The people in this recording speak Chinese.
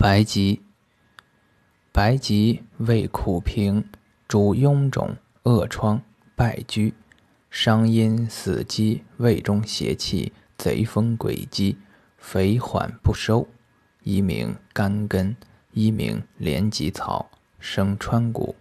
白及，白及味苦平，主臃肿、恶疮、败疽，伤阴死积，胃中邪气，贼风鬼积，肥缓不收，一名肝根，一名连脊草，生川谷。